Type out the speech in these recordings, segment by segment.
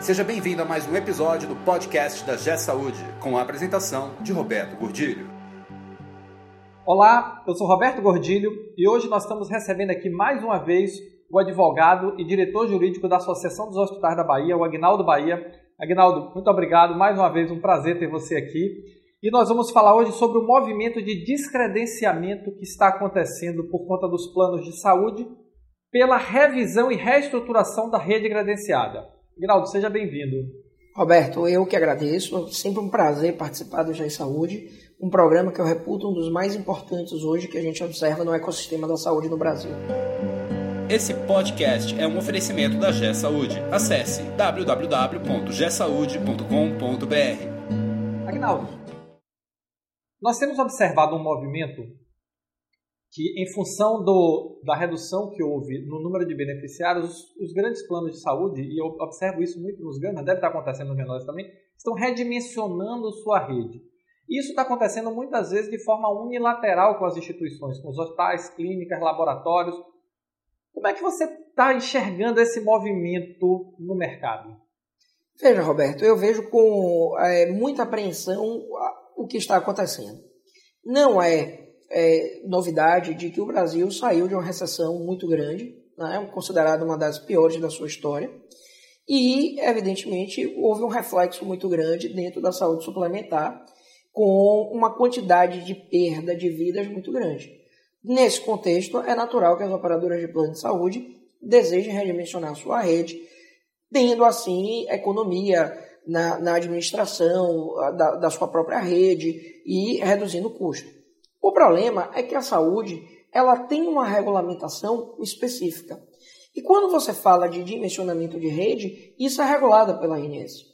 Seja bem-vindo a mais um episódio do podcast da G Saúde, com a apresentação de Roberto Gordilho. Olá, eu sou Roberto Gordilho e hoje nós estamos recebendo aqui mais uma vez o advogado e diretor jurídico da Associação dos Hospitais da Bahia, o Agnaldo Bahia. Agnaldo, muito obrigado, mais uma vez um prazer ter você aqui. E nós vamos falar hoje sobre o movimento de descredenciamento que está acontecendo por conta dos planos de saúde pela revisão e reestruturação da rede credenciada. Agnaldo, seja bem-vindo. Roberto, eu que agradeço. Sempre um prazer participar do GEI Saúde, um programa que eu reputo um dos mais importantes hoje que a gente observa no ecossistema da saúde no Brasil. Esse podcast é um oferecimento da G Saúde. Acesse www.gsaude.com.br. Agnaldo, nós temos observado um movimento que, em função do, da redução que houve no número de beneficiários, os, os, grandes planos de saúde, e eu observo isso muito nos grandes, deve estar acontecendo nos menores também, estão redimensionando sua rede. Isso está acontecendo muitas vezes de forma unilateral com as instituições, com os hospitais, clínicas, laboratórios. Como é que você está enxergando esse movimento no mercado? Veja, Roberto, eu vejo com é, muita apreensão o que está acontecendo. Não é é, novidade de que o Brasil saiu de uma recessão muito grande, né, considerada uma das piores da sua história, e, evidentemente, houve um reflexo muito grande dentro da saúde suplementar, com uma quantidade de perda de vidas muito grande. Nesse contexto, é natural que as operadoras de plano de saúde desejem redimensionar sua rede, tendo assim economia na, na administração da, da sua própria rede e reduzindo o custo. O problema é que a saúde ela tem uma regulamentação específica. E quando você fala de dimensionamento de rede, isso é regulado pela ANS.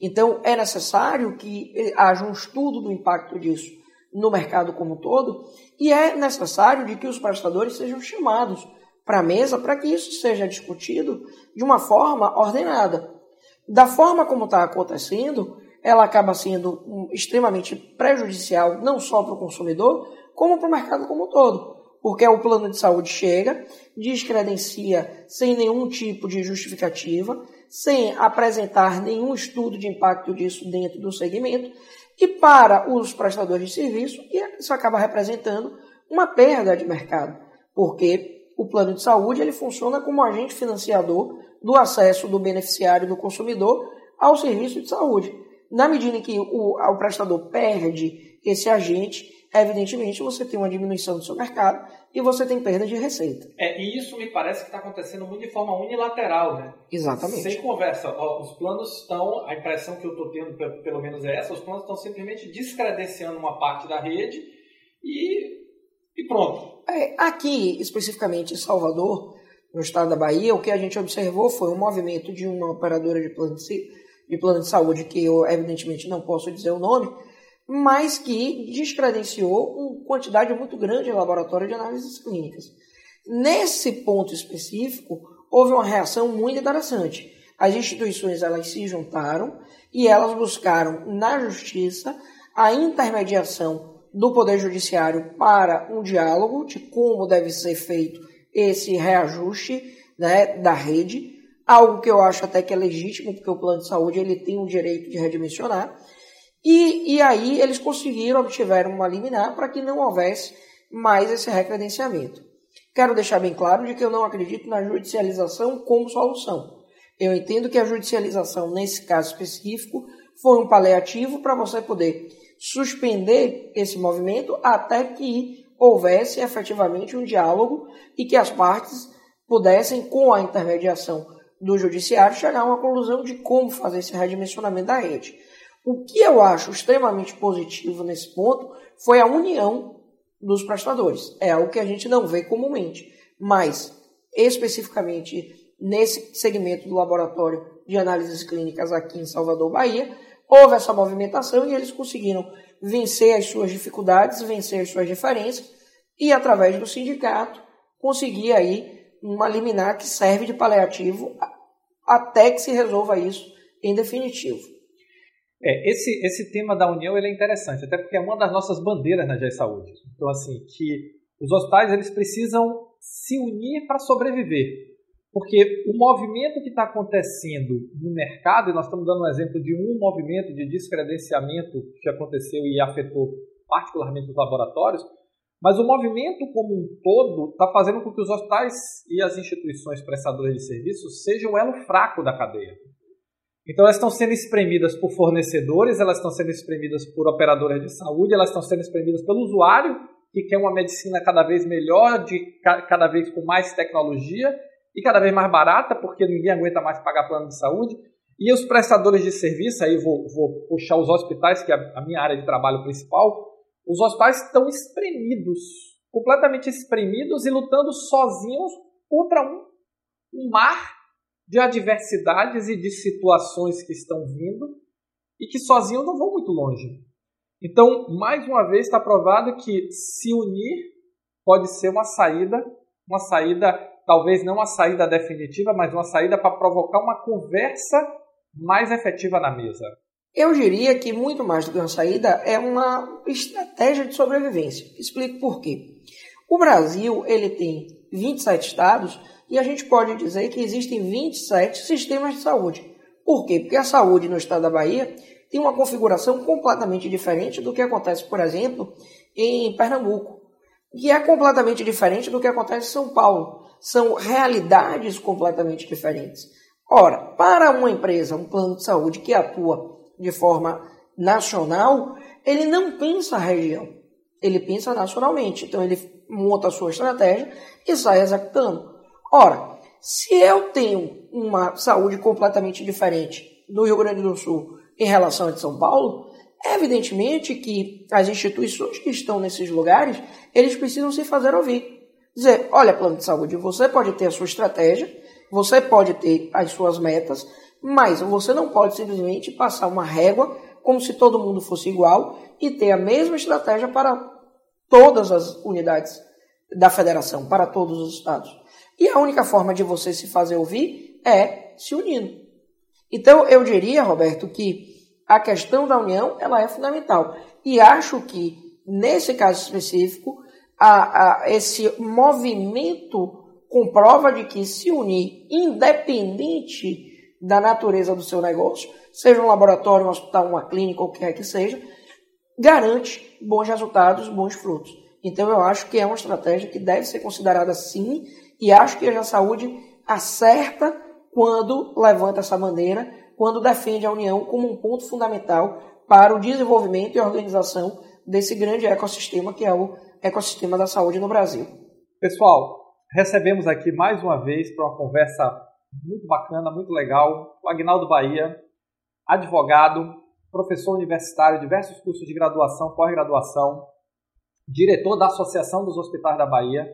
Então, é necessário que haja um estudo do impacto disso no mercado como um todo, e é necessário de que os prestadores sejam chamados para a mesa para que isso seja discutido de uma forma ordenada. Da forma como está acontecendo, ela acaba sendo extremamente prejudicial não só para o consumidor, como para o mercado como um todo. Porque o plano de saúde chega, descredencia sem nenhum tipo de justificativa, sem apresentar nenhum estudo de impacto disso dentro do segmento, e para os prestadores de serviço, isso acaba representando uma perda de mercado, porque o plano de saúde ele funciona como agente financiador do acesso do beneficiário do consumidor ao serviço de saúde. Na medida em que o, o prestador perde esse agente, evidentemente você tem uma diminuição do seu mercado e você tem perda de receita. É, e isso me parece que está acontecendo muito de forma unilateral, né? Exatamente. Sem conversa. Os planos estão, a impressão que eu estou tendo, pelo menos é essa, os planos estão simplesmente descredenciando uma parte da rede e, e pronto. É, aqui, especificamente em Salvador, no estado da Bahia, o que a gente observou foi um movimento de uma operadora de plano de de plano de saúde, que eu evidentemente não posso dizer o nome, mas que descredenciou uma quantidade muito grande de laboratório de análises clínicas. Nesse ponto específico, houve uma reação muito interessante. As instituições elas se juntaram e elas buscaram na justiça a intermediação do Poder Judiciário para um diálogo de como deve ser feito esse reajuste né, da rede algo que eu acho até que é legítimo, porque o plano de saúde ele tem o direito de redimensionar. E, e aí eles conseguiram, obtiveram uma liminar para que não houvesse mais esse recredenciamento. Quero deixar bem claro de que eu não acredito na judicialização como solução. Eu entendo que a judicialização, nesse caso específico, foi um paliativo para você poder suspender esse movimento até que houvesse efetivamente um diálogo e que as partes pudessem, com a intermediação do judiciário chegar a uma conclusão de como fazer esse redimensionamento da rede. O que eu acho extremamente positivo nesse ponto foi a união dos prestadores. É algo que a gente não vê comumente, mas especificamente nesse segmento do laboratório de análises clínicas aqui em Salvador, Bahia, houve essa movimentação e eles conseguiram vencer as suas dificuldades, vencer as suas diferenças e através do sindicato conseguir aí uma liminar que serve de paliativo até que se resolva isso em definitivo. É, esse, esse tema da união ele é interessante, até porque é uma das nossas bandeiras na GE Saúde. Então, assim, que os hospitais eles precisam se unir para sobreviver. Porque o movimento que está acontecendo no mercado, e nós estamos dando um exemplo de um movimento de descredenciamento que aconteceu e afetou particularmente os laboratórios, mas o movimento como um todo está fazendo com que os hospitais e as instituições prestadoras de serviços sejam o elo fraco da cadeia. Então elas estão sendo espremidas por fornecedores, elas estão sendo espremidas por operadoras de saúde, elas estão sendo espremidas pelo usuário, que quer uma medicina cada vez melhor, de cada vez com mais tecnologia e cada vez mais barata, porque ninguém aguenta mais pagar plano de saúde. E os prestadores de serviço, aí vou, vou puxar os hospitais, que é a minha área de trabalho principal, os hospitais estão espremidos, completamente espremidos e lutando sozinhos contra um, um mar de adversidades e de situações que estão vindo e que sozinhos não vão muito longe. Então, mais uma vez está provado que se unir pode ser uma saída, uma saída, talvez não uma saída definitiva, mas uma saída para provocar uma conversa mais efetiva na mesa. Eu diria que muito mais do que uma saída é uma estratégia de sobrevivência. Explico por quê. O Brasil ele tem 27 estados e a gente pode dizer que existem 27 sistemas de saúde. Por quê? Porque a saúde no estado da Bahia tem uma configuração completamente diferente do que acontece, por exemplo, em Pernambuco, que é completamente diferente do que acontece em São Paulo. São realidades completamente diferentes. Ora, para uma empresa, um plano de saúde que atua de forma nacional, ele não pensa a região, ele pensa nacionalmente. Então ele monta a sua estratégia e sai executando. Ora, se eu tenho uma saúde completamente diferente no Rio Grande do Sul em relação a de São Paulo, é evidentemente que as instituições que estão nesses lugares, eles precisam se fazer ouvir. Dizer, olha, plano de saúde, você pode ter a sua estratégia, você pode ter as suas metas, mas você não pode simplesmente passar uma régua como se todo mundo fosse igual e ter a mesma estratégia para todas as unidades da federação, para todos os estados. E a única forma de você se fazer ouvir é se unindo. Então, eu diria, Roberto, que a questão da união ela é fundamental. E acho que, nesse caso específico, a, a, esse movimento comprova de que se unir, independente da natureza do seu negócio, seja um laboratório, um hospital, uma clínica, o que quer que seja, garante bons resultados, bons frutos. Então, eu acho que é uma estratégia que deve ser considerada sim e acho que a Saúde acerta quando levanta essa bandeira, quando defende a União como um ponto fundamental para o desenvolvimento e organização desse grande ecossistema que é o ecossistema da saúde no Brasil. Pessoal, recebemos aqui mais uma vez para uma conversa muito bacana, muito legal, o Agnaldo Bahia, advogado, professor universitário, diversos cursos de graduação, pós-graduação, diretor da Associação dos Hospitais da Bahia,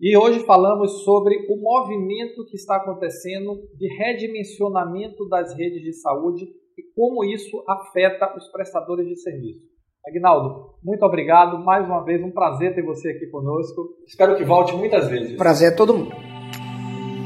e hoje falamos sobre o movimento que está acontecendo de redimensionamento das redes de saúde e como isso afeta os prestadores de serviço. Agnaldo, muito obrigado. Mais uma vez, um prazer ter você aqui conosco. Espero que volte muitas vezes. Prazer é todo mundo.